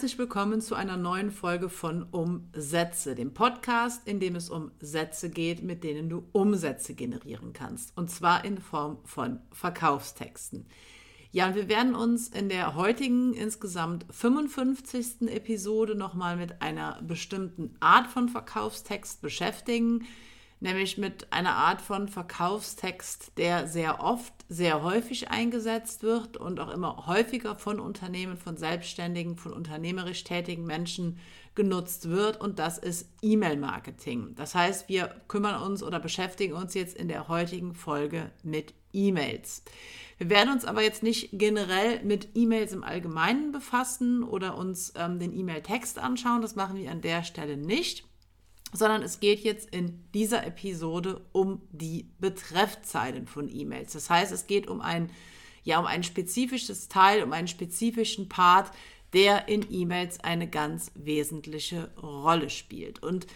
herzlich willkommen zu einer neuen Folge von Umsätze, dem Podcast, in dem es um Sätze geht, mit denen du Umsätze generieren kannst. Und zwar in Form von Verkaufstexten. Ja, und wir werden uns in der heutigen insgesamt 55. Episode nochmal mit einer bestimmten Art von Verkaufstext beschäftigen nämlich mit einer Art von Verkaufstext, der sehr oft, sehr häufig eingesetzt wird und auch immer häufiger von Unternehmen, von Selbstständigen, von unternehmerisch tätigen Menschen genutzt wird und das ist E-Mail-Marketing. Das heißt, wir kümmern uns oder beschäftigen uns jetzt in der heutigen Folge mit E-Mails. Wir werden uns aber jetzt nicht generell mit E-Mails im Allgemeinen befassen oder uns ähm, den E-Mail-Text anschauen. Das machen wir an der Stelle nicht sondern es geht jetzt in dieser Episode um die Betreffzeilen von E-Mails. Das heißt, es geht um ein, ja, um ein spezifisches Teil, um einen spezifischen Part, der in E-Mails eine ganz wesentliche Rolle spielt. Und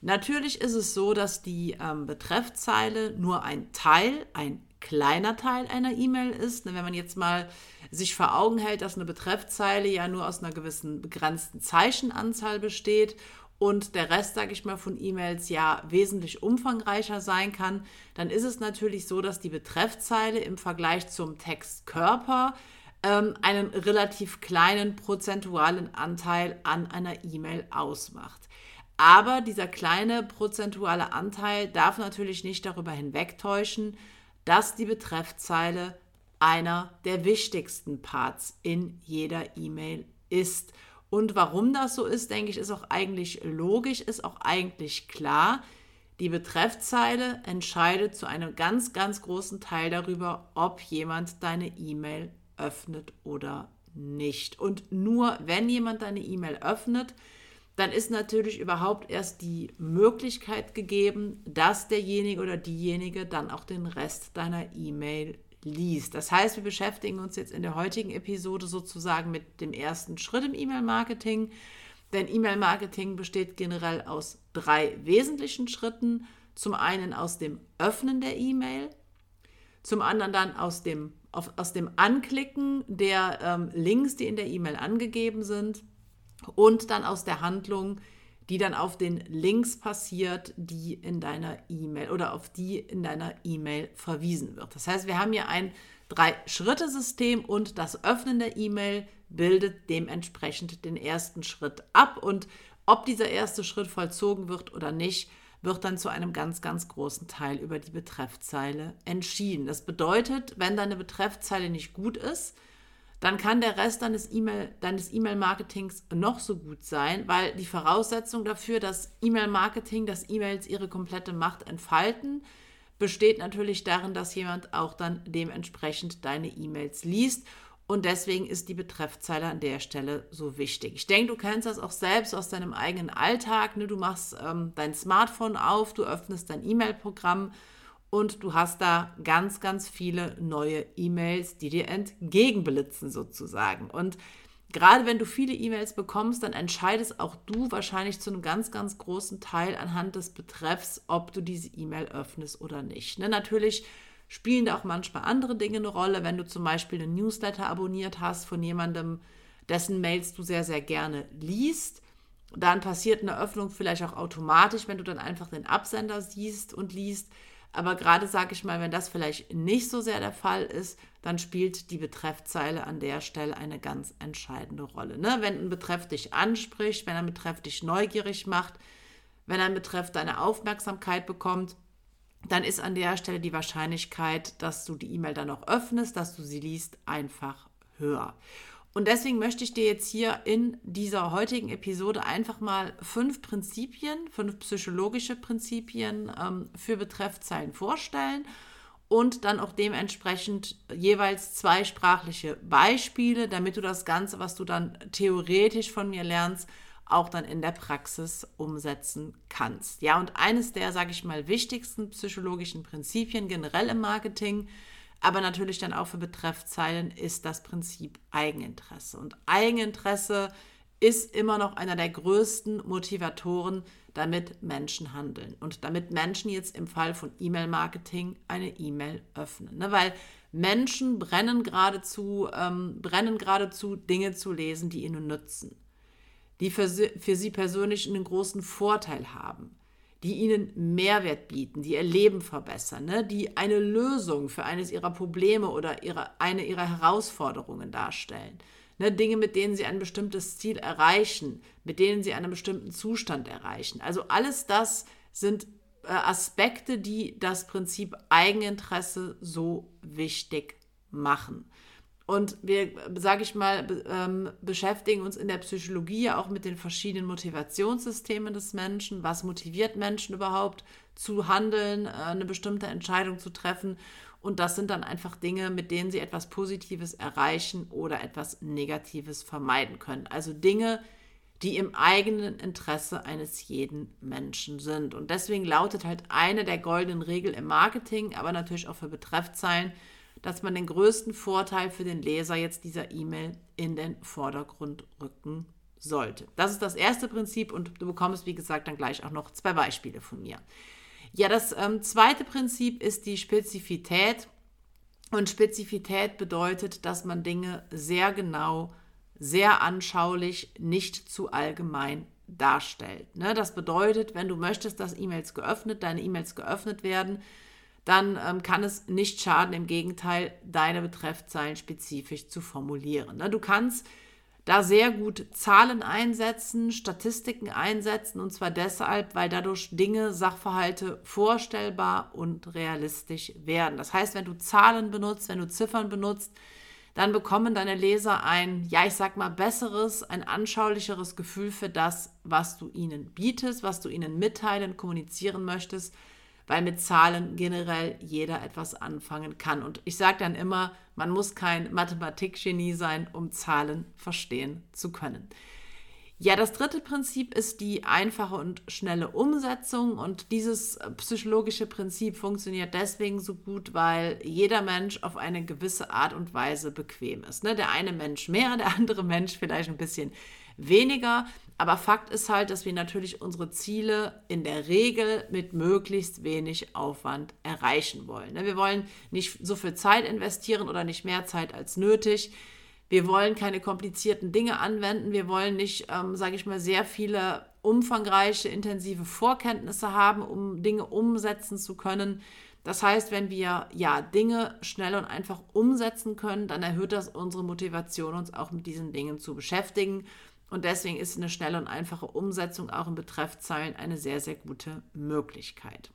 natürlich ist es so, dass die ähm, Betreffzeile nur ein Teil, ein kleiner Teil einer E-Mail ist. Wenn man jetzt mal sich vor Augen hält, dass eine Betreffzeile ja nur aus einer gewissen begrenzten Zeichenanzahl besteht und der Rest, sage ich mal, von E-Mails ja wesentlich umfangreicher sein kann, dann ist es natürlich so, dass die Betreffzeile im Vergleich zum Textkörper ähm, einen relativ kleinen prozentualen Anteil an einer E-Mail ausmacht. Aber dieser kleine prozentuale Anteil darf natürlich nicht darüber hinwegtäuschen, dass die Betreffzeile einer der wichtigsten Parts in jeder E-Mail ist. Und warum das so ist, denke ich, ist auch eigentlich logisch, ist auch eigentlich klar. Die Betreffzeile entscheidet zu einem ganz, ganz großen Teil darüber, ob jemand deine E-Mail öffnet oder nicht. Und nur wenn jemand deine E-Mail öffnet, dann ist natürlich überhaupt erst die Möglichkeit gegeben, dass derjenige oder diejenige dann auch den Rest deiner E-Mail liest. Das heißt, wir beschäftigen uns jetzt in der heutigen Episode sozusagen mit dem ersten Schritt im E-Mail-Marketing. Denn E-Mail-Marketing besteht generell aus drei wesentlichen Schritten. Zum einen aus dem Öffnen der E-Mail, zum anderen dann aus dem, auf, aus dem Anklicken der ähm, Links, die in der E-Mail angegeben sind und dann aus der Handlung, die dann auf den Links passiert, die in deiner E-Mail oder auf die in deiner E-Mail verwiesen wird. Das heißt, wir haben hier ein Drei-Schritte-System und das Öffnen der E-Mail bildet dementsprechend den ersten Schritt ab. Und ob dieser erste Schritt vollzogen wird oder nicht, wird dann zu einem ganz, ganz großen Teil über die Betreffzeile entschieden. Das bedeutet, wenn deine Betreffzeile nicht gut ist, dann kann der Rest deines E-Mail, deines E-Mail-Marketings noch so gut sein, weil die Voraussetzung dafür, dass E-Mail-Marketing, dass E-Mails ihre komplette Macht entfalten, besteht natürlich darin, dass jemand auch dann dementsprechend deine E-Mails liest. Und deswegen ist die Betreffzeile an der Stelle so wichtig. Ich denke, du kennst das auch selbst aus deinem eigenen Alltag. Ne? Du machst ähm, dein Smartphone auf, du öffnest dein E-Mail-Programm und du hast da ganz, ganz viele neue E-Mails, die dir entgegenblitzen sozusagen. Und gerade wenn du viele E-Mails bekommst, dann entscheidest auch du wahrscheinlich zu einem ganz, ganz großen Teil anhand des Betreffs, ob du diese E-Mail öffnest oder nicht. Ne? Natürlich spielen da auch manchmal andere Dinge eine Rolle, wenn du zum Beispiel einen Newsletter abonniert hast von jemandem, dessen Mails du sehr, sehr gerne liest. Dann passiert eine Öffnung vielleicht auch automatisch, wenn du dann einfach den Absender siehst und liest. Aber gerade sage ich mal, wenn das vielleicht nicht so sehr der Fall ist, dann spielt die Betreffzeile an der Stelle eine ganz entscheidende Rolle. Ne? Wenn ein Betreff dich anspricht, wenn ein Betreff dich neugierig macht, wenn ein Betreff deine Aufmerksamkeit bekommt, dann ist an der Stelle die Wahrscheinlichkeit, dass du die E-Mail dann auch öffnest, dass du sie liest, einfach höher. Und deswegen möchte ich dir jetzt hier in dieser heutigen Episode einfach mal fünf Prinzipien, fünf psychologische Prinzipien ähm, für Betreffzeilen vorstellen und dann auch dementsprechend jeweils zwei sprachliche Beispiele, damit du das Ganze, was du dann theoretisch von mir lernst, auch dann in der Praxis umsetzen kannst. Ja, und eines der, sage ich mal, wichtigsten psychologischen Prinzipien generell im Marketing aber natürlich dann auch für Betreffzeilen ist das Prinzip Eigeninteresse. Und Eigeninteresse ist immer noch einer der größten Motivatoren, damit Menschen handeln und damit Menschen jetzt im Fall von E-Mail-Marketing eine E-Mail öffnen. Ne? Weil Menschen brennen geradezu, ähm, brennen geradezu, Dinge zu lesen, die ihnen nützen. die für sie, für sie persönlich einen großen Vorteil haben, die ihnen Mehrwert bieten, die ihr Leben verbessern, ne? die eine Lösung für eines ihrer Probleme oder ihre, eine ihrer Herausforderungen darstellen. Ne? Dinge, mit denen sie ein bestimmtes Ziel erreichen, mit denen sie einen bestimmten Zustand erreichen. Also alles das sind äh, Aspekte, die das Prinzip Eigeninteresse so wichtig machen. Und wir, sage ich mal, ähm, beschäftigen uns in der Psychologie ja auch mit den verschiedenen Motivationssystemen des Menschen. Was motiviert Menschen überhaupt zu handeln, äh, eine bestimmte Entscheidung zu treffen? Und das sind dann einfach Dinge, mit denen sie etwas Positives erreichen oder etwas Negatives vermeiden können. Also Dinge, die im eigenen Interesse eines jeden Menschen sind. Und deswegen lautet halt eine der goldenen Regeln im Marketing, aber natürlich auch für Betreffzeilen, dass man den größten Vorteil für den Leser jetzt dieser E-Mail in den Vordergrund rücken sollte. Das ist das erste Prinzip und du bekommst, wie gesagt, dann gleich auch noch zwei Beispiele von mir. Ja, das ähm, zweite Prinzip ist die Spezifität. Und Spezifität bedeutet, dass man Dinge sehr genau, sehr anschaulich, nicht zu allgemein darstellt. Ne? Das bedeutet, wenn du möchtest, dass E-Mails geöffnet, deine E-Mails geöffnet werden, dann ähm, kann es nicht schaden, im Gegenteil, deine Betreffzeilen spezifisch zu formulieren. Ne? Du kannst da sehr gut Zahlen einsetzen, Statistiken einsetzen, und zwar deshalb, weil dadurch Dinge, Sachverhalte vorstellbar und realistisch werden. Das heißt, wenn du Zahlen benutzt, wenn du Ziffern benutzt, dann bekommen deine Leser ein, ja, ich sag mal, besseres, ein anschaulicheres Gefühl für das, was du ihnen bietest, was du ihnen mitteilen, kommunizieren möchtest weil mit Zahlen generell jeder etwas anfangen kann. Und ich sage dann immer, man muss kein Mathematikgenie sein, um Zahlen verstehen zu können. Ja, das dritte Prinzip ist die einfache und schnelle Umsetzung. Und dieses psychologische Prinzip funktioniert deswegen so gut, weil jeder Mensch auf eine gewisse Art und Weise bequem ist. Ne? Der eine Mensch mehr, der andere Mensch vielleicht ein bisschen weniger. Aber Fakt ist halt, dass wir natürlich unsere Ziele in der Regel mit möglichst wenig Aufwand erreichen wollen. Ne? Wir wollen nicht so viel Zeit investieren oder nicht mehr Zeit als nötig. Wir wollen keine komplizierten Dinge anwenden. Wir wollen nicht, ähm, sage ich mal, sehr viele umfangreiche, intensive Vorkenntnisse haben, um Dinge umsetzen zu können. Das heißt, wenn wir ja Dinge schnell und einfach umsetzen können, dann erhöht das unsere Motivation, uns auch mit diesen Dingen zu beschäftigen. Und deswegen ist eine schnelle und einfache Umsetzung auch in Betreffzeilen eine sehr, sehr gute Möglichkeit.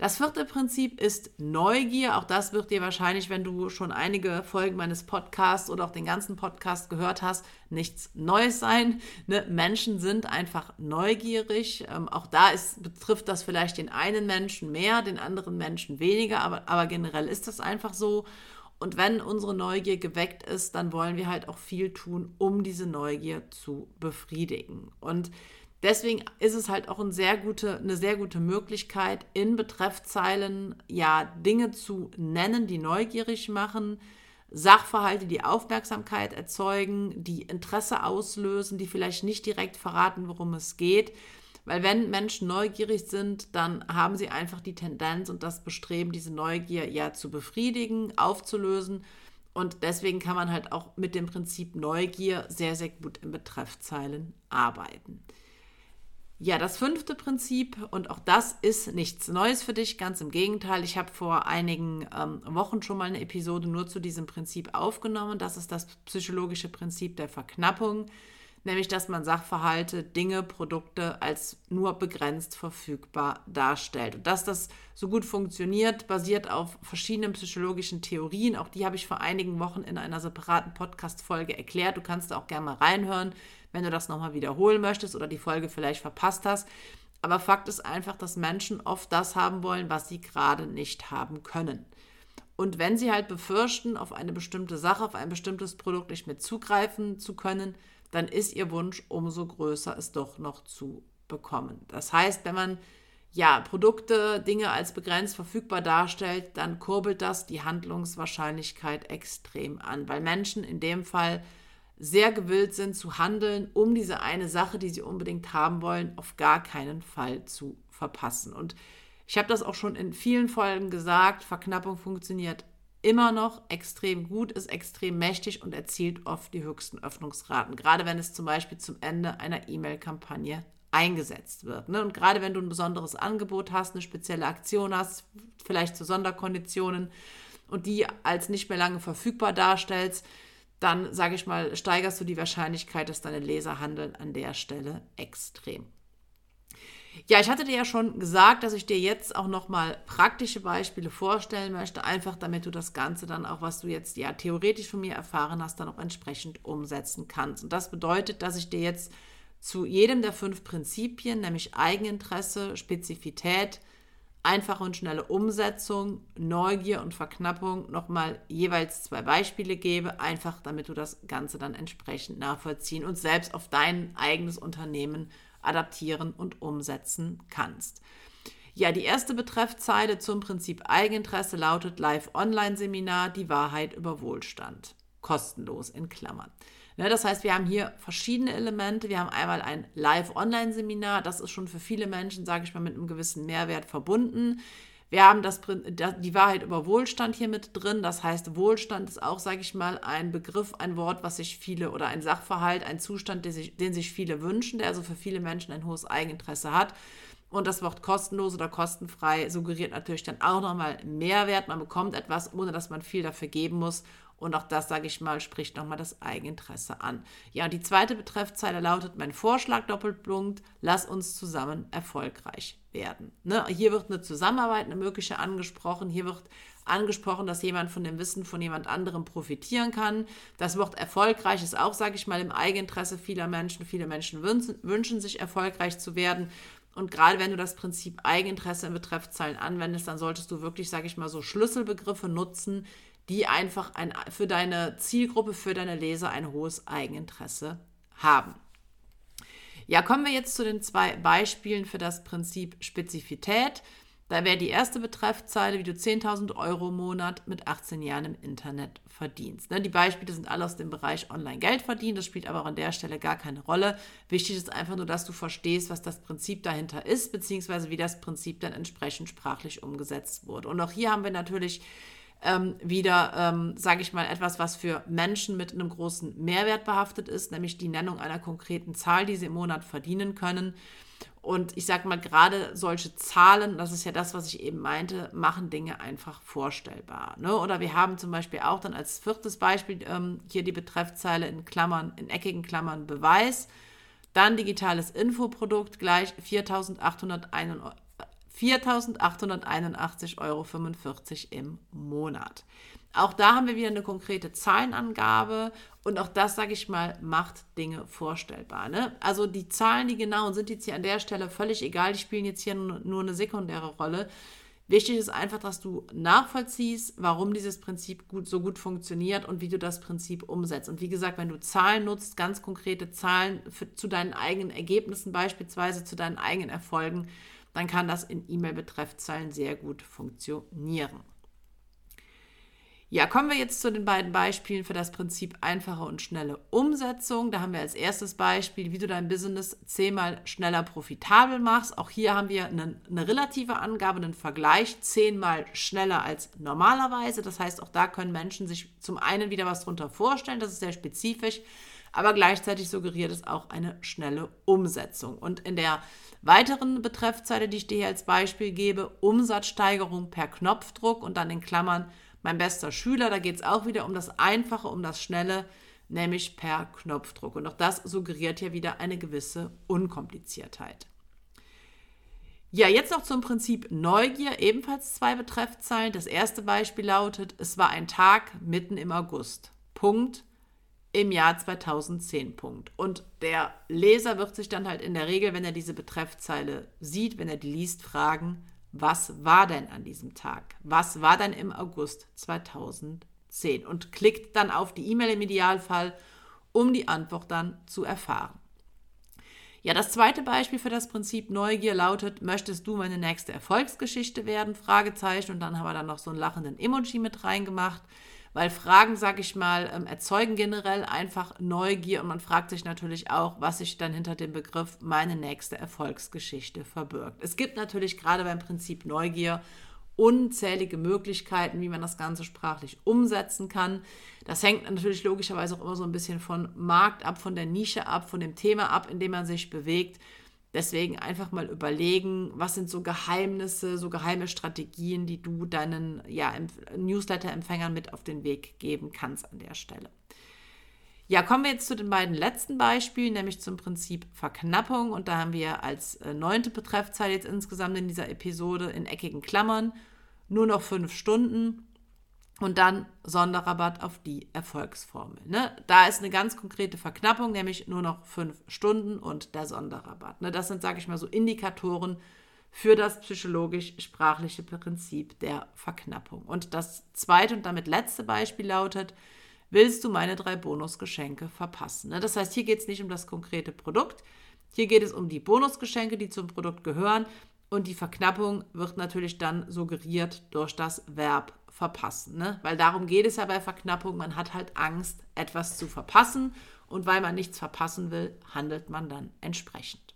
Das vierte Prinzip ist Neugier. Auch das wird dir wahrscheinlich, wenn du schon einige Folgen meines Podcasts oder auch den ganzen Podcast gehört hast, nichts Neues sein. Ne? Menschen sind einfach neugierig. Ähm, auch da ist, betrifft das vielleicht den einen Menschen mehr, den anderen Menschen weniger, aber, aber generell ist das einfach so. Und wenn unsere Neugier geweckt ist, dann wollen wir halt auch viel tun, um diese Neugier zu befriedigen. Und deswegen ist es halt auch eine sehr gute, eine sehr gute Möglichkeit, in Betreffzeilen ja Dinge zu nennen, die neugierig machen, Sachverhalte, die Aufmerksamkeit erzeugen, die Interesse auslösen, die vielleicht nicht direkt verraten, worum es geht, weil wenn Menschen neugierig sind, dann haben sie einfach die Tendenz und das Bestreben, diese Neugier ja zu befriedigen, aufzulösen. Und deswegen kann man halt auch mit dem Prinzip Neugier sehr, sehr gut in Betreffzeilen arbeiten. Ja, das fünfte Prinzip, und auch das ist nichts Neues für dich, ganz im Gegenteil. Ich habe vor einigen ähm, Wochen schon mal eine Episode nur zu diesem Prinzip aufgenommen. Das ist das psychologische Prinzip der Verknappung nämlich dass man Sachverhalte, Dinge, Produkte als nur begrenzt verfügbar darstellt. Und dass das so gut funktioniert, basiert auf verschiedenen psychologischen Theorien. Auch die habe ich vor einigen Wochen in einer separaten Podcast-Folge erklärt. Du kannst da auch gerne mal reinhören, wenn du das nochmal wiederholen möchtest oder die Folge vielleicht verpasst hast. Aber Fakt ist einfach, dass Menschen oft das haben wollen, was sie gerade nicht haben können. Und wenn sie halt befürchten, auf eine bestimmte Sache, auf ein bestimmtes Produkt nicht mehr zugreifen zu können, dann ist ihr Wunsch umso größer, es doch noch zu bekommen. Das heißt, wenn man ja, Produkte, Dinge als begrenzt verfügbar darstellt, dann kurbelt das die Handlungswahrscheinlichkeit extrem an, weil Menschen in dem Fall sehr gewillt sind zu handeln, um diese eine Sache, die sie unbedingt haben wollen, auf gar keinen Fall zu verpassen. Und ich habe das auch schon in vielen Folgen gesagt, Verknappung funktioniert immer noch extrem gut, ist extrem mächtig und erzielt oft die höchsten Öffnungsraten, gerade wenn es zum Beispiel zum Ende einer E-Mail-Kampagne eingesetzt wird. Ne? Und gerade wenn du ein besonderes Angebot hast, eine spezielle Aktion hast, vielleicht zu Sonderkonditionen und die als nicht mehr lange verfügbar darstellst, dann sage ich mal, steigerst du die Wahrscheinlichkeit, dass deine Leser handeln an der Stelle extrem. Ja, ich hatte dir ja schon gesagt, dass ich dir jetzt auch nochmal praktische Beispiele vorstellen möchte, einfach damit du das Ganze dann auch, was du jetzt ja theoretisch von mir erfahren hast, dann auch entsprechend umsetzen kannst. Und das bedeutet, dass ich dir jetzt zu jedem der fünf Prinzipien, nämlich Eigeninteresse, Spezifität, einfache und schnelle Umsetzung, Neugier und Verknappung nochmal jeweils zwei Beispiele gebe, einfach damit du das Ganze dann entsprechend nachvollziehen und selbst auf dein eigenes Unternehmen adaptieren und umsetzen kannst. Ja, die erste Betreffzeile zum Prinzip Eigeninteresse lautet Live-Online-Seminar, die Wahrheit über Wohlstand. Kostenlos in Klammern. Ne, das heißt, wir haben hier verschiedene Elemente. Wir haben einmal ein Live-Online-Seminar. Das ist schon für viele Menschen, sage ich mal, mit einem gewissen Mehrwert verbunden. Wir haben das, die Wahrheit über Wohlstand hier mit drin. Das heißt, Wohlstand ist auch, sage ich mal, ein Begriff, ein Wort, was sich viele oder ein Sachverhalt, ein Zustand, den sich, den sich viele wünschen, der also für viele Menschen ein hohes Eigeninteresse hat. Und das Wort kostenlos oder kostenfrei suggeriert natürlich dann auch nochmal Mehrwert. Man bekommt etwas, ohne dass man viel dafür geben muss. Und auch das, sage ich mal, spricht nochmal das Eigeninteresse an. Ja, und die zweite Betreffzeile lautet, mein Vorschlag Doppelpunkt, lass uns zusammen erfolgreich werden. Ne? Hier wird eine Zusammenarbeit, eine mögliche angesprochen. Hier wird angesprochen, dass jemand von dem Wissen von jemand anderem profitieren kann. Das Wort erfolgreich ist auch, sage ich mal, im Eigeninteresse vieler Menschen. Viele Menschen wünschen, wünschen sich erfolgreich zu werden. Und gerade wenn du das Prinzip Eigeninteresse in Betreffzeilen anwendest, dann solltest du wirklich, sage ich mal, so Schlüsselbegriffe nutzen, die einfach ein, für deine Zielgruppe, für deine Leser ein hohes Eigeninteresse haben. Ja, kommen wir jetzt zu den zwei Beispielen für das Prinzip Spezifität. Da wäre die erste Betreffzeile, wie du 10.000 Euro im Monat mit 18 Jahren im Internet verdienst. Ne, die Beispiele sind alle aus dem Bereich Online-Geld verdienen, das spielt aber auch an der Stelle gar keine Rolle. Wichtig ist einfach nur, dass du verstehst, was das Prinzip dahinter ist, beziehungsweise wie das Prinzip dann entsprechend sprachlich umgesetzt wurde. Und auch hier haben wir natürlich ähm, wieder, ähm, sage ich mal, etwas, was für Menschen mit einem großen Mehrwert behaftet ist, nämlich die Nennung einer konkreten Zahl, die sie im Monat verdienen können. Und ich sage mal, gerade solche Zahlen, das ist ja das, was ich eben meinte, machen Dinge einfach vorstellbar. Ne? Oder wir haben zum Beispiel auch dann als viertes Beispiel ähm, hier die Betreffzeile in Klammern, in eckigen Klammern Beweis. Dann digitales Infoprodukt gleich 4.891 4.881,45 Euro im Monat. Auch da haben wir wieder eine konkrete Zahlenangabe und auch das, sage ich mal, macht Dinge vorstellbar. Ne? Also die Zahlen, die genauen, sind jetzt hier an der Stelle völlig egal, die spielen jetzt hier nur eine sekundäre Rolle. Wichtig ist einfach, dass du nachvollziehst, warum dieses Prinzip gut, so gut funktioniert und wie du das Prinzip umsetzt. Und wie gesagt, wenn du Zahlen nutzt, ganz konkrete Zahlen für, zu deinen eigenen Ergebnissen, beispielsweise zu deinen eigenen Erfolgen, dann kann das in E-Mail-Betreffzeilen sehr gut funktionieren. Ja, kommen wir jetzt zu den beiden Beispielen für das Prinzip einfache und schnelle Umsetzung. Da haben wir als erstes Beispiel, wie du dein Business zehnmal schneller profitabel machst. Auch hier haben wir eine, eine relative Angabe, einen Vergleich, zehnmal schneller als normalerweise. Das heißt, auch da können Menschen sich zum einen wieder was darunter vorstellen, das ist sehr spezifisch, aber gleichzeitig suggeriert es auch eine schnelle Umsetzung. Und in der weiteren Betreffzeile, die ich dir hier als Beispiel gebe, Umsatzsteigerung per Knopfdruck und dann in Klammern mein bester Schüler. Da geht es auch wieder um das Einfache, um das Schnelle, nämlich per Knopfdruck. Und auch das suggeriert ja wieder eine gewisse Unkompliziertheit. Ja, jetzt noch zum Prinzip Neugier, ebenfalls zwei Betreffzeilen. Das erste Beispiel lautet, es war ein Tag mitten im August. Punkt im Jahr 2010. Punkt. Und der Leser wird sich dann halt in der Regel, wenn er diese Betreffzeile sieht, wenn er die liest, fragen, was war denn an diesem Tag? Was war denn im August 2010? Und klickt dann auf die E-Mail im Idealfall, um die Antwort dann zu erfahren. Ja, das zweite Beispiel für das Prinzip Neugier lautet, möchtest du meine nächste Erfolgsgeschichte werden? Fragezeichen. Und dann haben wir dann noch so einen lachenden Emoji mit reingemacht weil Fragen, sag ich mal, ähm, erzeugen generell einfach Neugier und man fragt sich natürlich auch, was sich dann hinter dem Begriff meine nächste Erfolgsgeschichte verbirgt. Es gibt natürlich gerade beim Prinzip Neugier unzählige Möglichkeiten, wie man das Ganze sprachlich umsetzen kann. Das hängt natürlich logischerweise auch immer so ein bisschen von Markt ab, von der Nische ab, von dem Thema ab, in dem man sich bewegt. Deswegen einfach mal überlegen, was sind so Geheimnisse, so geheime Strategien, die du deinen ja, Newsletter-Empfängern mit auf den Weg geben kannst an der Stelle. Ja, kommen wir jetzt zu den beiden letzten Beispielen, nämlich zum Prinzip Verknappung. Und da haben wir als äh, neunte Betreffzeile jetzt insgesamt in dieser Episode in eckigen Klammern nur noch fünf Stunden und dann Sonderrabatt auf die Erfolgsformel. Ne? Da ist eine ganz konkrete Verknappung, nämlich nur noch fünf Stunden und der Sonderrabatt. Ne? Das sind, sage ich mal, so Indikatoren für das psychologisch-sprachliche Prinzip der Verknappung. Und das zweite und damit letzte Beispiel lautet, willst du meine drei Bonusgeschenke verpassen. Ne? Das heißt, hier geht es nicht um das konkrete Produkt, hier geht es um die Bonusgeschenke, die zum Produkt gehören. Und die Verknappung wird natürlich dann suggeriert durch das Verb verpassen. Ne? Weil darum geht es ja bei Verknappung. Man hat halt Angst, etwas zu verpassen. Und weil man nichts verpassen will, handelt man dann entsprechend.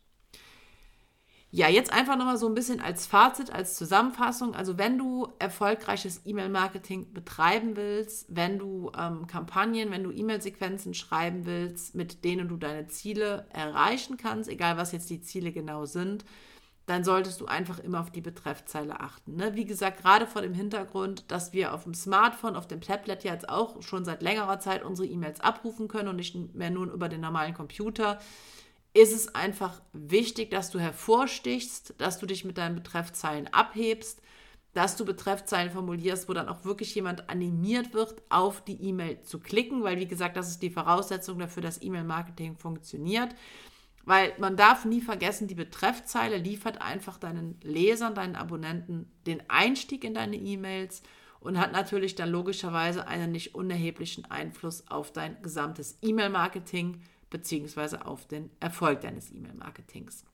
Ja, jetzt einfach nochmal so ein bisschen als Fazit, als Zusammenfassung. Also wenn du erfolgreiches E-Mail-Marketing betreiben willst, wenn du ähm, Kampagnen, wenn du E-Mail-Sequenzen schreiben willst, mit denen du deine Ziele erreichen kannst, egal was jetzt die Ziele genau sind, dann solltest du einfach immer auf die Betreffzeile achten. Ne? Wie gesagt, gerade vor dem Hintergrund, dass wir auf dem Smartphone, auf dem Tablet jetzt auch schon seit längerer Zeit unsere E-Mails abrufen können und nicht mehr nur über den normalen Computer ist es einfach wichtig, dass du hervorstichst, dass du dich mit deinen Betreffzeilen abhebst, dass du Betreffzeilen formulierst, wo dann auch wirklich jemand animiert wird, auf die E-Mail zu klicken, weil wie gesagt, das ist die Voraussetzung dafür, dass E-Mail-Marketing funktioniert. Weil man darf nie vergessen, die Betreffzeile liefert einfach deinen Lesern, deinen Abonnenten den Einstieg in deine E-Mails und hat natürlich dann logischerweise einen nicht unerheblichen Einfluss auf dein gesamtes E-Mail-Marketing beziehungsweise auf den Erfolg deines E-Mail-Marketings.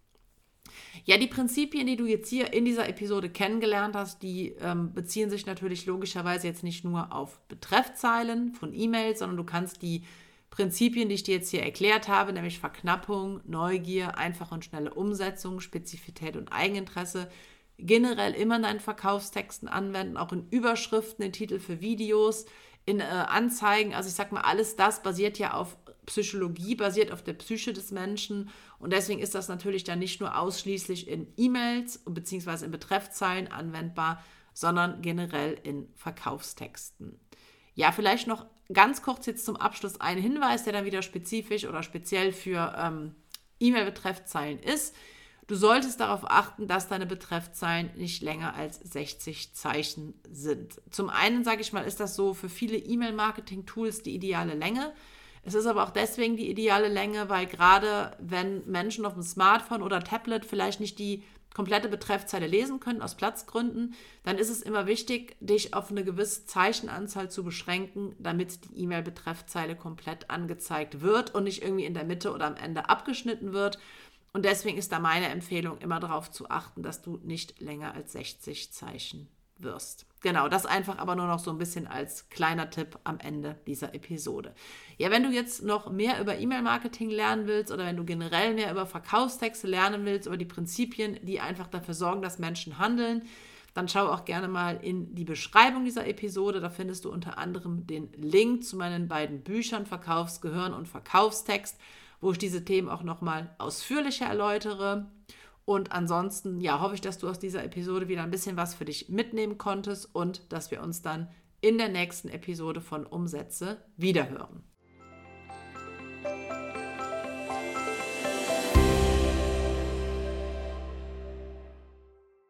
Ja, die Prinzipien, die du jetzt hier in dieser Episode kennengelernt hast, die ähm, beziehen sich natürlich logischerweise jetzt nicht nur auf Betreffzeilen von E-Mails, sondern du kannst die Prinzipien, die ich dir jetzt hier erklärt habe, nämlich Verknappung, Neugier, einfache und schnelle Umsetzung, Spezifität und Eigeninteresse, generell immer in deinen Verkaufstexten anwenden, auch in Überschriften, in Titel für Videos, in äh, Anzeigen. Also ich sag mal, alles das basiert ja auf Psychologie basiert auf der Psyche des Menschen und deswegen ist das natürlich dann nicht nur ausschließlich in E-Mails bzw. in Betreffzeilen anwendbar, sondern generell in Verkaufstexten. Ja, vielleicht noch ganz kurz jetzt zum Abschluss ein Hinweis, der dann wieder spezifisch oder speziell für ähm, E-Mail-Betreffzeilen ist. Du solltest darauf achten, dass deine Betreffzeilen nicht länger als 60 Zeichen sind. Zum einen, sage ich mal, ist das so für viele E-Mail-Marketing-Tools die ideale Länge. Es ist aber auch deswegen die ideale Länge, weil gerade wenn Menschen auf dem Smartphone oder Tablet vielleicht nicht die komplette Betreffzeile lesen können aus Platzgründen, dann ist es immer wichtig, dich auf eine gewisse Zeichenanzahl zu beschränken, damit die E-Mail-Betreffzeile komplett angezeigt wird und nicht irgendwie in der Mitte oder am Ende abgeschnitten wird. Und deswegen ist da meine Empfehlung, immer darauf zu achten, dass du nicht länger als 60 Zeichen wirst. Genau, das einfach aber nur noch so ein bisschen als kleiner Tipp am Ende dieser Episode. Ja, wenn du jetzt noch mehr über E-Mail-Marketing lernen willst oder wenn du generell mehr über Verkaufstexte lernen willst, über die Prinzipien, die einfach dafür sorgen, dass Menschen handeln, dann schau auch gerne mal in die Beschreibung dieser Episode. Da findest du unter anderem den Link zu meinen beiden Büchern Verkaufsgehirn und Verkaufstext, wo ich diese Themen auch nochmal ausführlicher erläutere. Und ansonsten, ja, hoffe ich, dass du aus dieser Episode wieder ein bisschen was für dich mitnehmen konntest und dass wir uns dann in der nächsten Episode von Umsätze wiederhören.